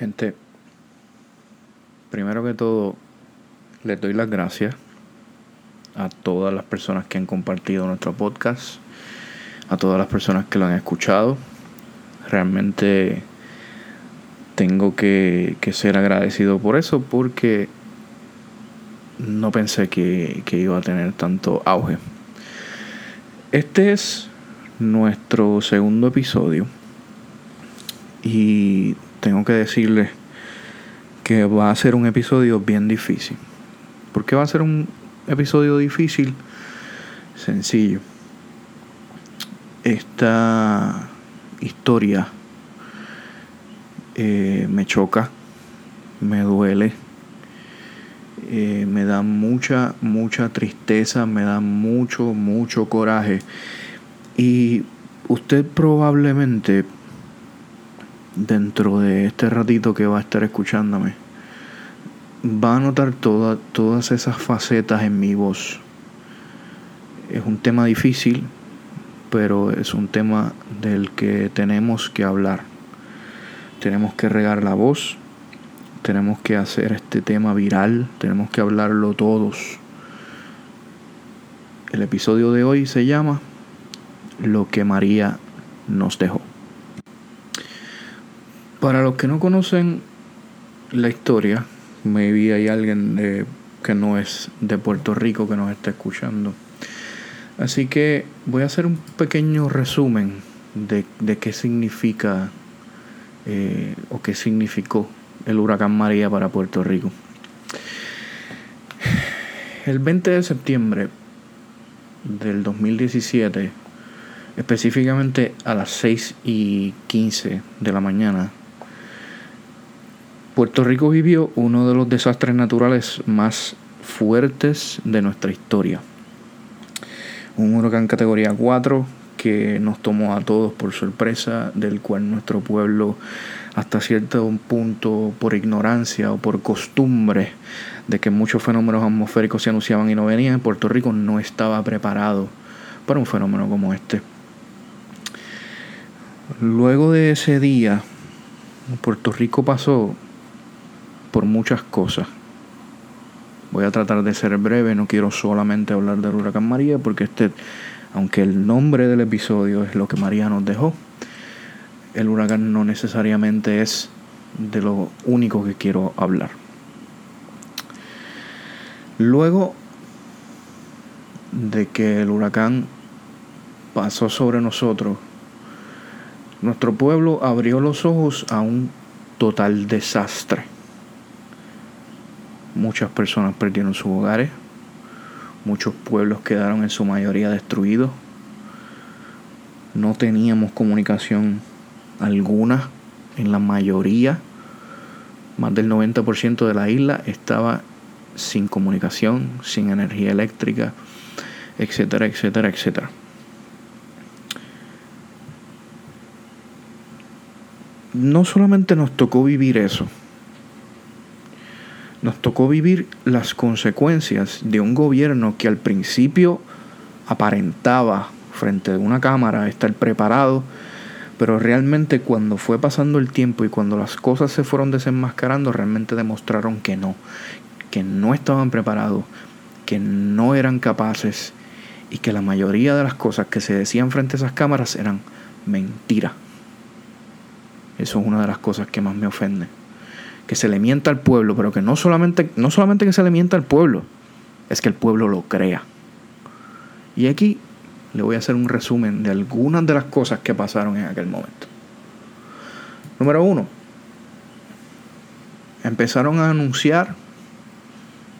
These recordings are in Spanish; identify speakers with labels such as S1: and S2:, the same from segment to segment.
S1: Gente, primero que todo, les doy las gracias a todas las personas que han compartido nuestro podcast, a todas las personas que lo han escuchado. Realmente tengo que, ser agradecido por eso porque no pensé que, que iba a tener tanto auge. Este es nuestro segundo episodio y tengo que decirles que va a ser un episodio bien difícil. ¿Por qué va a ser un episodio difícil? Sencillo. Esta historia eh, me choca, me duele, eh, me da mucha, mucha tristeza, me da mucho, mucho coraje. Y usted probablemente dentro de este ratito que va a estar escuchándome, va a notar todas esas facetas en mi voz. Es un tema difícil, pero es un tema del que tenemos que hablar. Tenemos que regar la voz, tenemos que hacer este tema viral, tenemos que hablarlo todos. El episodio de hoy se llama Lo que María nos dejó. Para los que no conocen la historia, maybe hay alguien que no es de Puerto Rico que nos está escuchando. Así que voy a hacer un pequeño resumen de, qué significa eh, o qué significó el huracán María para Puerto Rico. El 20 de septiembre del 2017, específicamente a las 6 y 15 de la mañana, Puerto Rico vivió uno de los desastres naturales más fuertes de nuestra historia. Un huracán categoría 4 que nos tomó a todos por sorpresa, del cual nuestro pueblo hasta cierto punto por ignorancia o por costumbre de que muchos fenómenos atmosféricos se anunciaban y no venían, Puerto Rico no estaba preparado para un fenómeno como este. Luego de ese día, Puerto Rico pasó por muchas cosas. Voy a tratar de ser breve, no quiero solamente hablar del huracán María, porque este, aunque el nombre del episodio es lo que María nos dejó, el huracán no necesariamente es de lo único que quiero hablar. Luego de que el huracán pasó sobre nosotros, nuestro pueblo abrió los ojos a un total desastre. Muchas personas perdieron sus hogares, muchos pueblos quedaron en su mayoría destruidos, no teníamos comunicación alguna en la mayoría, más del 90% de la isla estaba sin comunicación, sin energía eléctrica, etcétera, etcétera, etcétera. No solamente nos tocó vivir eso, nos tocó vivir las consecuencias de un gobierno que al principio aparentaba frente a una cámara estar preparado, pero realmente cuando fue pasando el tiempo y cuando las cosas se fueron desenmascarando, realmente demostraron que no, que no estaban preparados, que no eran capaces y que la mayoría de las cosas que se decían frente a esas cámaras eran mentira. Eso es una de las cosas que más me ofende que se le mienta al pueblo, pero que no solamente, no solamente que se le mienta al pueblo, es que el pueblo lo crea. Y aquí le voy a hacer un resumen de algunas de las cosas que pasaron en aquel momento. Número uno, empezaron a anunciar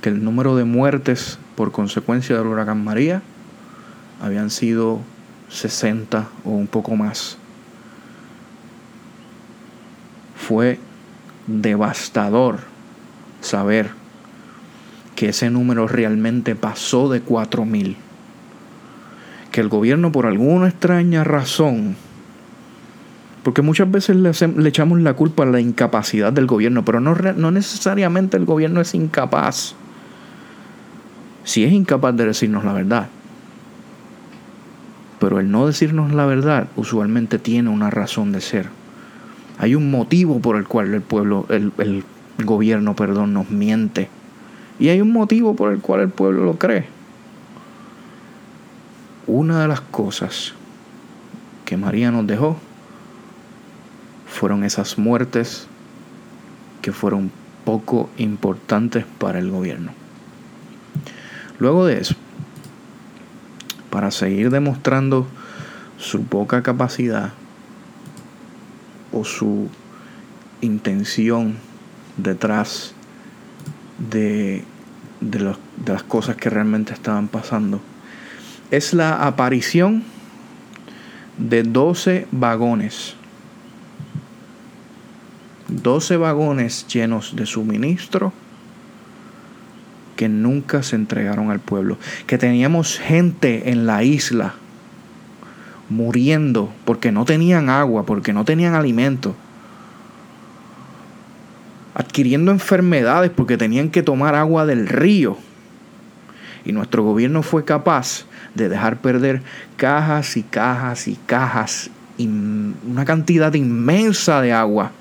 S1: que el número de muertes por consecuencia del huracán María habían sido 60 o un poco más. Fue devastador saber que ese número realmente pasó de 4.000. Que el gobierno por alguna extraña razón, porque muchas veces le, echamos la culpa a la incapacidad del gobierno, pero no, no necesariamente el gobierno es incapaz. Si es incapaz de decirnos la verdad. Pero el no decirnos la verdad usualmente tiene una razón de ser. Hay un motivo por el cual el pueblo, el, gobierno, perdón, nos miente. Y hay un motivo por el cual el pueblo lo cree. Una de las cosas que María nos dejó fueron esas muertes que fueron poco importantes para el gobierno. Luego de eso, para seguir demostrando su poca capacidad o su intención detrás de, de, las cosas que realmente estaban pasando, es la aparición de 12 vagones. 12 vagones llenos de suministro que nunca se entregaron al pueblo. Que teníamos gente en la isla muriendo porque no tenían agua, porque no tenían alimento. Adquiriendo enfermedades porque tenían que tomar agua del río. Y nuestro gobierno fue capaz de dejar perder cajas y cajas y cajas, y una cantidad inmensa de agua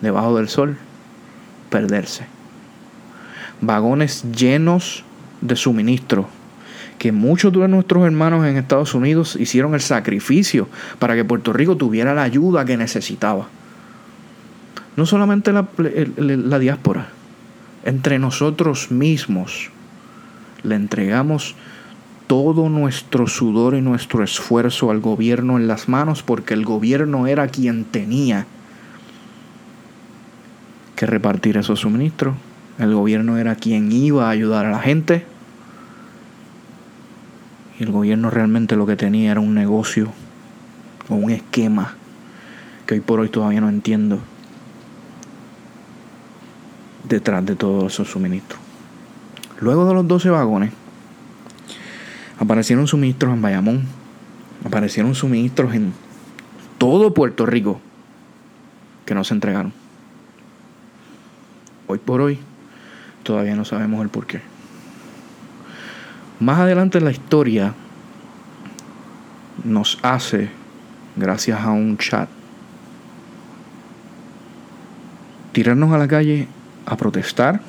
S1: debajo del sol, perderse vagones llenos de suministro, que muchos de nuestros hermanos en Estados Unidos hicieron el sacrificio para que Puerto Rico tuviera la ayuda que necesitaba. No solamente la, diáspora, entre nosotros mismos le entregamos todo nuestro sudor y nuestro esfuerzo al gobierno en las manos porque el gobierno era quien tenía que repartir esos suministros el gobierno era quien iba a ayudar a la gente. Y el gobierno realmente lo que tenía era un negocio o un esquema que hoy por hoy todavía no entiendo detrás de todos esos suministros. Luego de los 12 vagones, aparecieron suministros en Bayamón, aparecieron suministros en todo Puerto Rico que no se entregaron. Hoy por hoy Todavía no sabemos el por qué. Más adelante en la historia nos hace, gracias a un chat, tirarnos a la calle a protestar,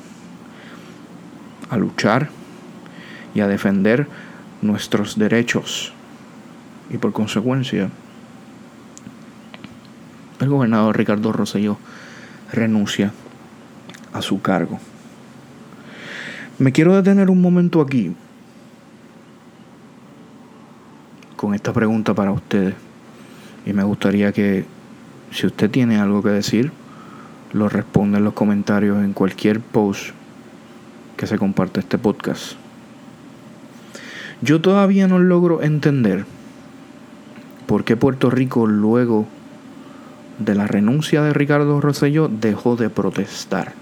S1: a luchar y a defender nuestros derechos. Y por consecuencia, el gobernador Ricardo Rosselló renuncia a su cargo. Me quiero detener un momento aquí con esta pregunta para ustedes. Y me gustaría que si usted tiene algo que decir, lo responda en los comentarios en cualquier post que se comparte este podcast. Yo todavía no logro entender por qué Puerto Rico luego de la renuncia de Ricardo Rosselló dejó de protestar.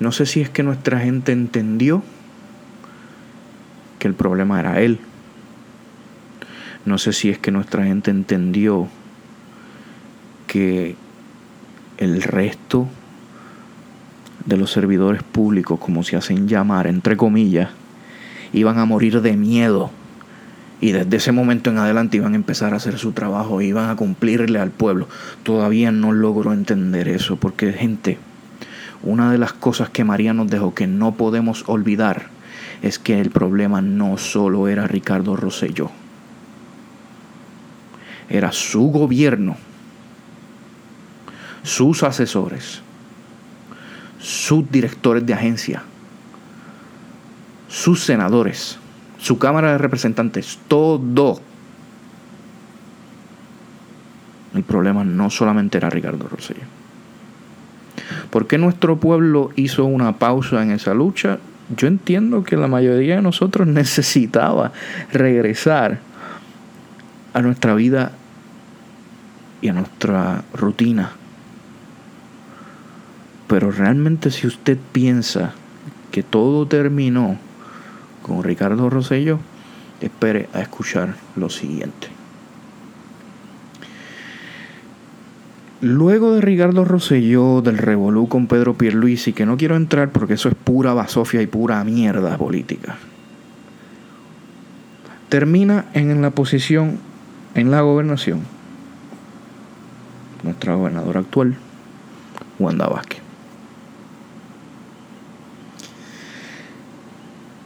S1: No sé si es que nuestra gente entendió que el problema era él. No sé si es que nuestra gente entendió que el resto de los servidores públicos, como se hacen llamar, entre comillas, iban a morir de miedo. Y desde ese momento en adelante iban a empezar a hacer su trabajo, iban a cumplirle al pueblo. Todavía no logro entender eso, porque gente, una de las cosas que María nos dejó que no podemos olvidar es que el problema no solo era Ricardo Rosselló, era su gobierno, sus asesores, sus directores de agencia, sus senadores, su Cámara de Representantes, todo. El problema no solamente era Ricardo Rosselló. ¿Por qué nuestro pueblo hizo una pausa en esa lucha? Yo entiendo que la mayoría de nosotros necesitaba regresar a nuestra vida y a nuestra rutina. Pero realmente si usted piensa que todo terminó con Ricardo Rosello, espere a escuchar lo siguiente. Luego de Ricardo Rosselló, del Revolú con Pedro Pierluisi, que no quiero entrar porque eso es pura basofia y pura mierda política, termina en la posición, en la gobernación, nuestra gobernadora actual, Wanda Vázquez.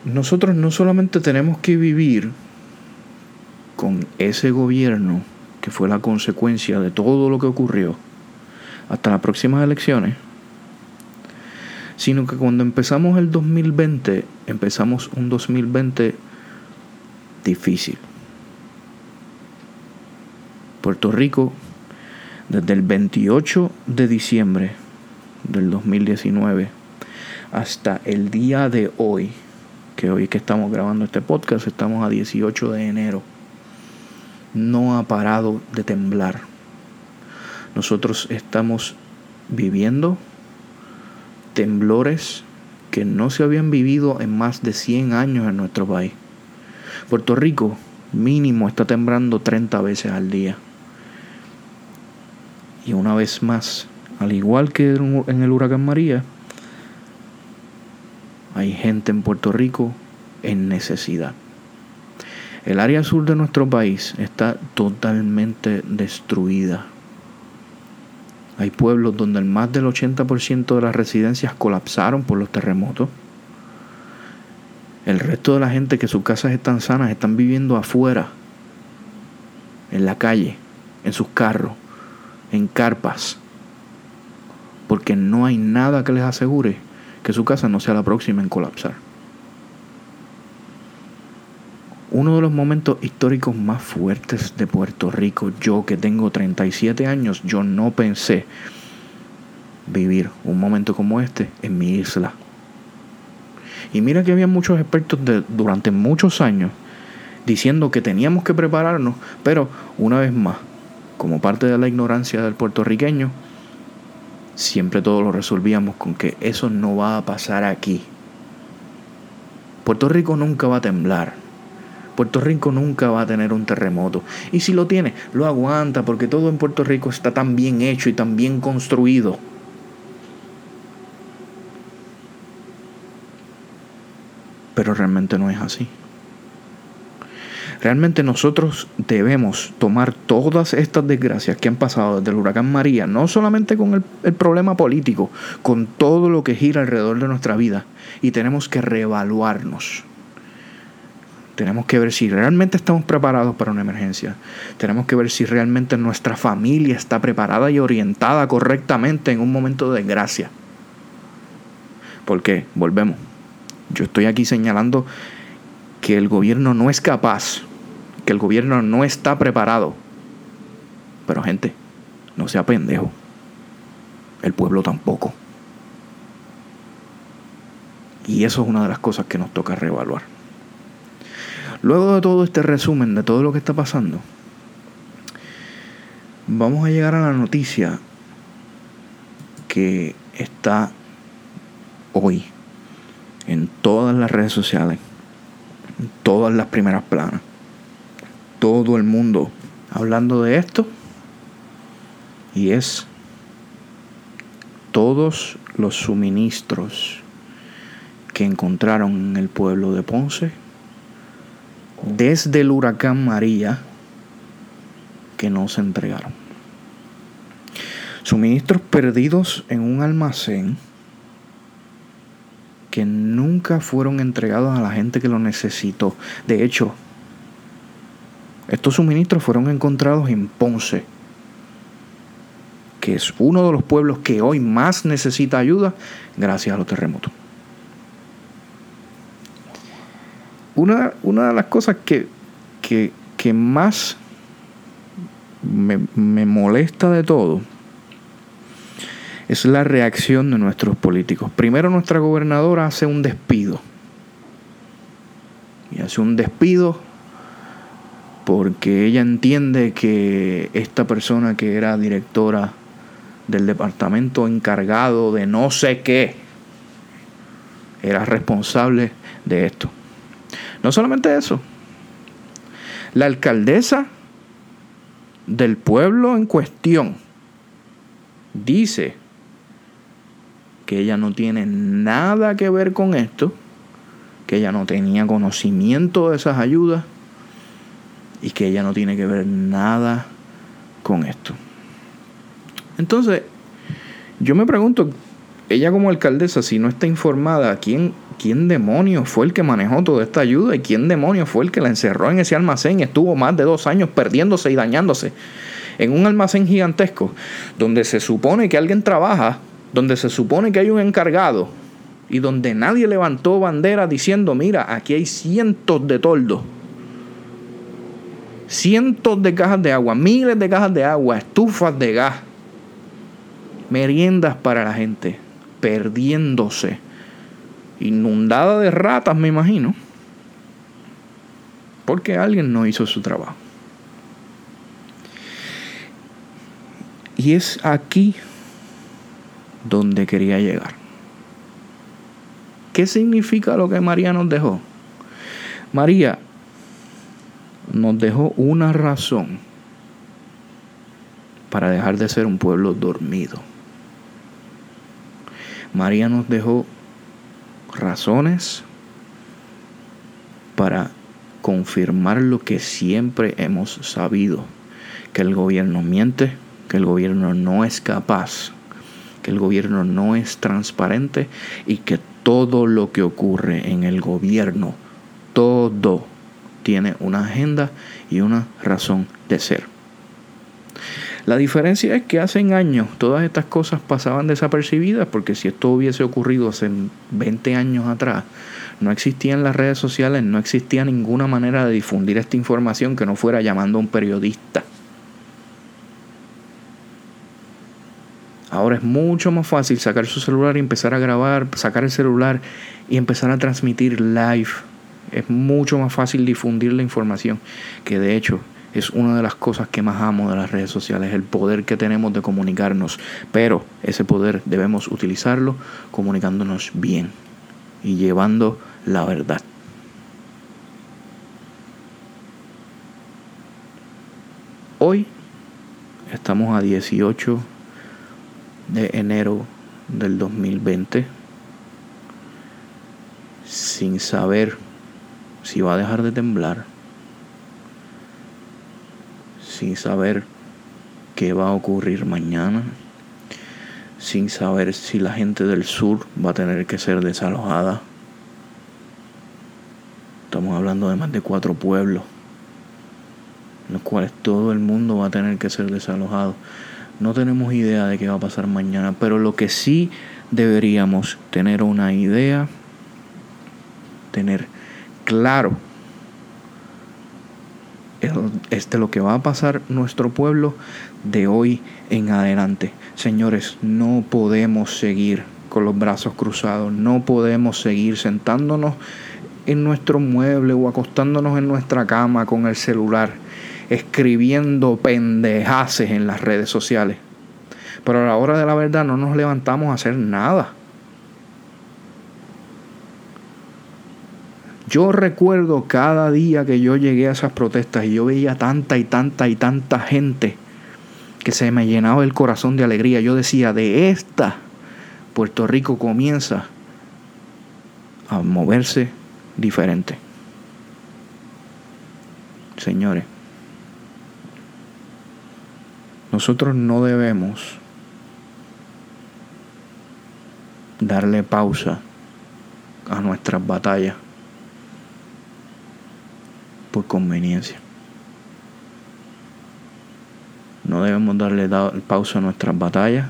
S1: Nosotros no solamente tenemos que vivir con ese gobierno que fue la consecuencia de todo lo que ocurrió hasta las próximas elecciones, sino que cuando empezamos el 2020, empezamos un 2020 difícil. Puerto Rico, desde el 28 de diciembre del 2019 hasta el día de hoy, que hoy que estamos grabando este podcast, estamos a 18 de enero, no ha parado de temblar. Nosotros estamos viviendo temblores que no se habían vivido en más de 100 años en nuestro país. Puerto Rico mínimo está temblando 30 veces al día. Y una vez más, al igual que en el huracán María, hay gente en Puerto Rico en necesidad. El área sur de nuestro país está totalmente destruida. Hay pueblos donde el más del 80% de las residencias colapsaron por los terremotos. El resto de la gente que sus casas están sanas están viviendo afuera, en la calle, en sus carros, en carpas, porque no hay nada que les asegure que su casa no sea la próxima en colapsar. Uno de los momentos históricos más fuertes de Puerto Rico, yo que tengo 37 años, yo no pensé vivir un momento como este en mi isla. Y mira que había muchos expertos de, durante muchos años diciendo que teníamos que prepararnos, pero una vez más, como parte de la ignorancia del puertorriqueño, siempre todo lo resolvíamos con que eso no va a pasar aquí. Puerto Rico nunca va a temblar. Puerto Rico nunca va a tener un terremoto. Y si lo tiene, lo aguanta porque todo en Puerto Rico está tan bien hecho y tan bien construido. Pero realmente no es así. Realmente nosotros debemos tomar todas estas desgracias que han pasado desde el huracán María, no solamente con el, problema político, con todo lo que gira alrededor de nuestra vida, y tenemos que reevaluarnos. Tenemos que ver si realmente estamos preparados para una emergencia. Tenemos que ver si realmente nuestra familia está preparada y orientada correctamente en un momento de desgracia. Porque, volvemos, yo estoy aquí señalando que el gobierno no es capaz que el gobierno no está preparado. Pero gente, no sea pendejo. El pueblo tampoco. Y eso es una de las cosas que nos toca reevaluar. Luego de todo este resumen de todo lo que está pasando, vamos a llegar a la noticia que está hoy en todas las redes sociales, todas las primeras planas todo el mundo hablando de esto. Y es todos los suministros que encontraron en el pueblo de Ponce desde el huracán María que no se entregaron. Suministros perdidos en un almacén que nunca fueron entregados a la gente que lo necesitó. De hecho, estos suministros fueron encontrados en Ponce, que es uno de los pueblos que hoy más necesita ayuda gracias a los terremotos. Una, de las cosas que, más me, me molesta de todo es la reacción de nuestros políticos. Primero nuestra gobernadora hace un despido. Y hace un despido porque ella entiende que esta persona que era directora del departamento encargado de no sé qué era responsable de esto. No solamente eso, la alcaldesa del pueblo en cuestión dice que ella no tiene nada que ver con esto, que ella no tenía conocimiento de esas ayudas y que ella no tiene que ver nada con esto. Entonces, yo me pregunto, ella como alcaldesa, si no está informada, ¿quién, ¿quién fue el que manejó toda esta ayuda? ¿Y quién demonios fue el que la encerró en ese almacén y estuvo más de dos años perdiéndose y dañándose? En un almacén gigantesco, donde se supone que alguien trabaja, donde se supone que hay un encargado, y donde nadie levantó bandera diciendo, mira, aquí hay cientos de toldos, cientos de cajas de agua, miles de cajas de agua, estufas de gas, meriendas para la gente, perdiéndose, inundada de ratas, me imagino, porque alguien no hizo su trabajo. Y es aquí donde quería llegar. ¿Qué significa lo que María nos dejó? María nos dejó una razón para dejar de ser un pueblo dormido. María nos dejó razones para confirmar lo que siempre hemos sabido, que el gobierno miente, que el gobierno no es capaz, el gobierno no es transparente y que todo lo que ocurre en el gobierno, todo tiene una agenda y una razón de ser. La diferencia es que hace años todas estas cosas pasaban desapercibidas porque si esto hubiese ocurrido hace 20 años atrás, no existían las redes sociales, no existía ninguna manera de difundir esta información que no fuera llamando a un periodista. Ahora es mucho más fácil sacar su celular y empezar a grabar, sacar el celular y empezar a transmitir live. Es mucho más fácil difundir la información, que de hecho es una de las cosas que más amo de las redes sociales, el poder que tenemos de comunicarnos. Pero ese poder debemos utilizarlo comunicándonos bien y llevando la verdad. Hoy estamos a 18 de enero del 2020 sin saber si va a dejar de temblar, sin saber qué va a ocurrir mañana, sin saber si la gente del sur va a tener que ser desalojada. Estamos hablando de más de cuatro pueblos, en los cuales todo el mundo va a tener que ser desalojado. No tenemos idea de qué va a pasar mañana, pero lo que sí deberíamos tener una idea, tener claro es de lo que va a pasar nuestro pueblo de hoy en adelante. Señores, no podemos seguir con los brazos cruzados, no podemos seguir sentándonos en nuestro mueble o acostándonos en nuestra cama con el celular escribiendo pendejaces en las redes sociales. Pero a la hora de la verdad no nos levantamos a hacer nada. Yo recuerdo cada día que yo llegué a esas protestas y yo veía tanta y tanta y tanta gente que se me llenaba el corazón de alegría. Yo decía, de esta Puerto Rico comienza a moverse diferente. Señores, nosotros no debemos darle pausa a nuestras batallas por conveniencia. No debemos darle pausa a nuestras batallas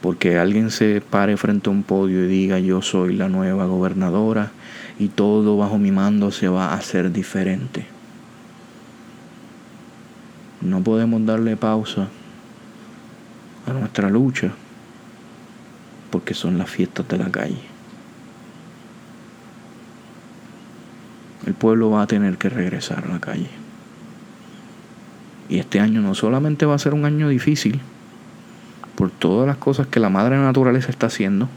S1: porque alguien se pare frente a un podio y diga yo soy la nueva gobernadora y todo bajo mi mando se va a hacer diferente. No podemos darle pausa a nuestra lucha porque son las fiestas de la calle. El pueblo va a tener que regresar a la calle. Y este año no solamente va a ser un año difícil por todas las cosas que la madre naturaleza está haciendo.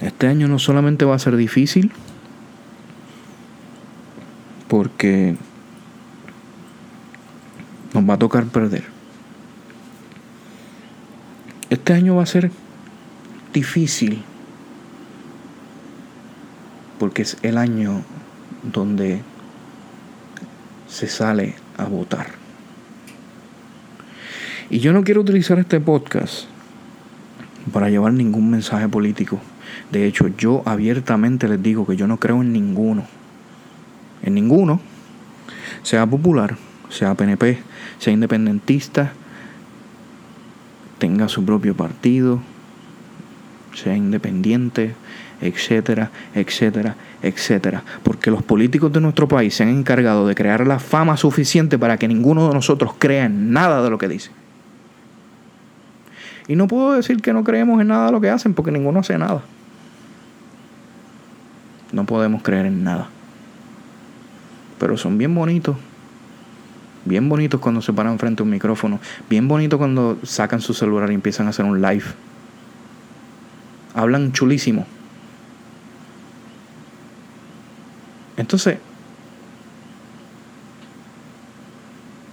S1: Este año no solamente va a ser difícil porque va a tocar perder. Este año va a ser difícil porque es el año donde se sale a votar. Y yo no quiero utilizar este podcast para llevar ningún mensaje político. De hecho, yo abiertamente les digo que yo no creo en ninguno. En ninguno. Sea popular, sea PNP, sea independentista, tenga su propio partido, sea independiente, etcétera, etcétera, etcétera. Porque los políticos de nuestro país se han encargado de crear la fama suficiente para que ninguno de nosotros crea en nada de lo que dicen. Y no puedo decir que no creemos en nada de lo que hacen porque ninguno hace nada. No podemos creer en nada. Pero son bien bonitos. Bien bonitos cuando se paran frente a un micrófono. Bien bonitos cuando sacan su celular y empiezan a hacer un live. Hablan chulísimo. Entonces,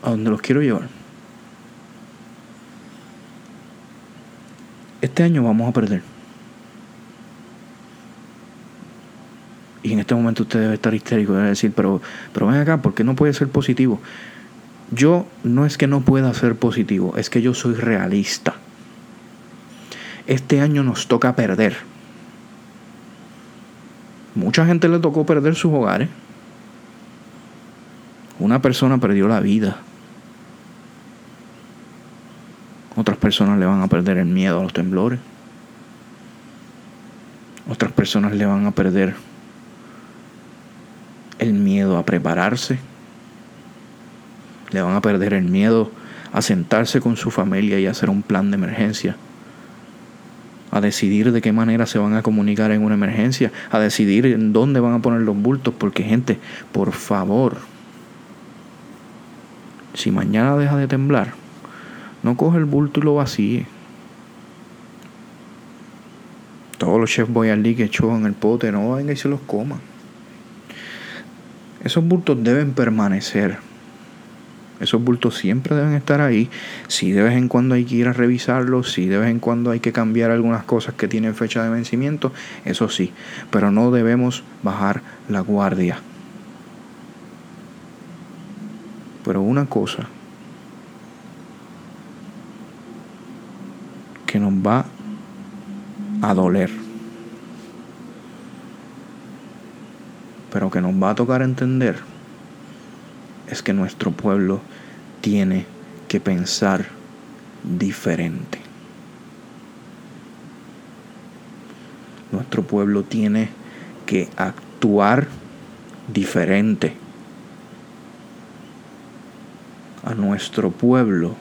S1: a dónde los quiero llevar. Este año vamos a perder. Y en este momento usted debe estar histérico, debe decir, pero, pero ven acá, ¿por qué no puede ser positivo? Yo no es que no pueda ser positivo, es que yo soy realista. Este año nos toca perder. Mucha gente le tocó perder sus hogares. Una persona perdió la vida. Otras personas le van a perder el miedo a los temblores. Otras personas le van a perder el miedo a prepararse. Le van a perder el miedo a sentarse con su familia y hacer un plan de emergencia. A decidir de qué manera se van a comunicar en una emergencia. A decidir en dónde van a poner los bultos. Porque gente, por favor, si mañana deja de temblar, no coge el bulto y lo vacíe. Todos los chefs boyardee que echó en el pote, no venga y se los coma. Esos bultos deben permanecer. Esos bultos siempre deben estar ahí. Si de vez en cuando hay que ir a revisarlos, si de vez en cuando hay que cambiar algunas cosas que tienen fecha de vencimiento, eso sí. Pero no debemos bajar la guardia. Pero una cosa que nos va a doler pero que nos va a tocar entender es que nuestro pueblo tiene que pensar diferente. Nuestro pueblo tiene que actuar diferente. A nuestro pueblo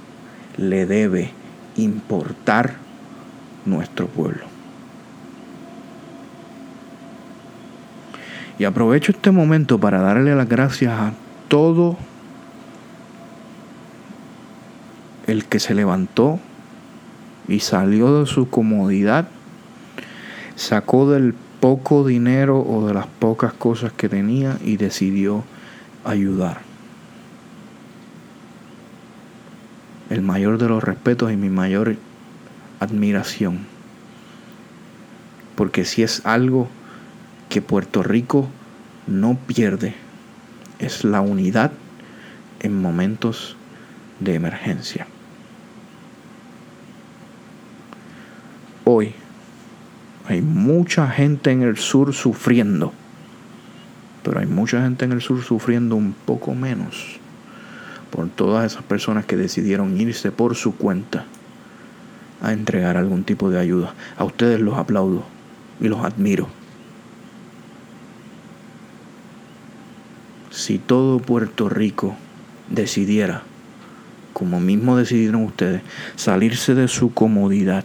S1: le debe importar nuestro pueblo. Y aprovecho este momento para darle las gracias a todo el que se levantó y salió de su comodidad, sacó del poco dinero o de las pocas cosas que tenía y decidió ayudar. El mayor de los respetos y mi mayor admiración. Porque si es algo que Puerto Rico no pierde es la unidad en momentos de emergencia. Hoy hay mucha gente en el sur sufriendo, pero hay mucha gente en el sur sufriendo un poco menos por todas esas personas que decidieron irse por su cuenta a entregar algún tipo de ayuda. A ustedes los aplaudo y los admiro. Si todo Puerto Rico decidiera, como mismo decidieron ustedes, salirse de su comodidad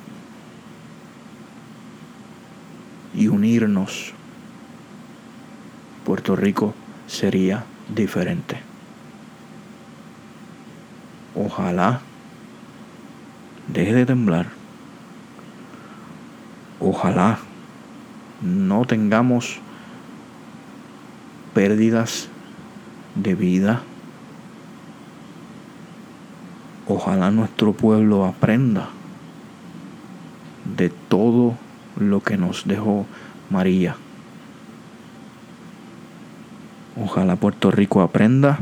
S1: y unirnos, Puerto Rico sería diferente. Ojalá deje de temblar. Ojalá no tengamos pérdidas de vida. Ojalá nuestro pueblo aprenda de todo lo que nos dejó María. Ojalá Puerto Rico aprenda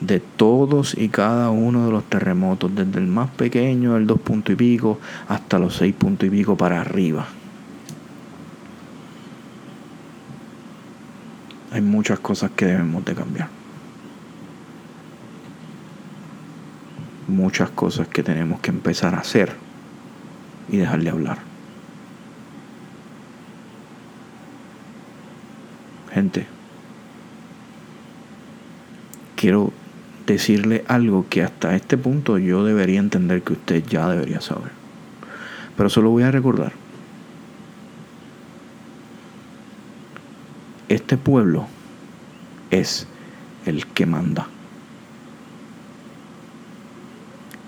S1: de todos y cada uno de los terremotos, desde el más pequeño, el dos puntos y pico, hasta los seis puntos y pico para arriba. Hay muchas cosas que debemos de cambiar. Muchas cosas que tenemos que empezar a hacer y dejarle hablar. Gente, quiero decirle algo que hasta este punto yo debería entender que usted ya debería saber. Pero solo voy a recordar. Este pueblo es el que manda.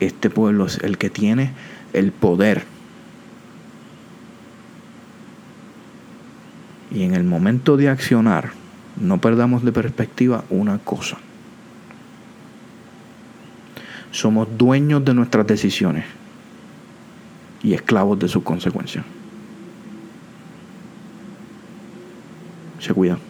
S1: Este pueblo es el que tiene el poder. Y en el momento de accionar, no perdamos de perspectiva una cosa somos dueños de nuestras decisiones y esclavos de sus consecuencias. Se cuidan.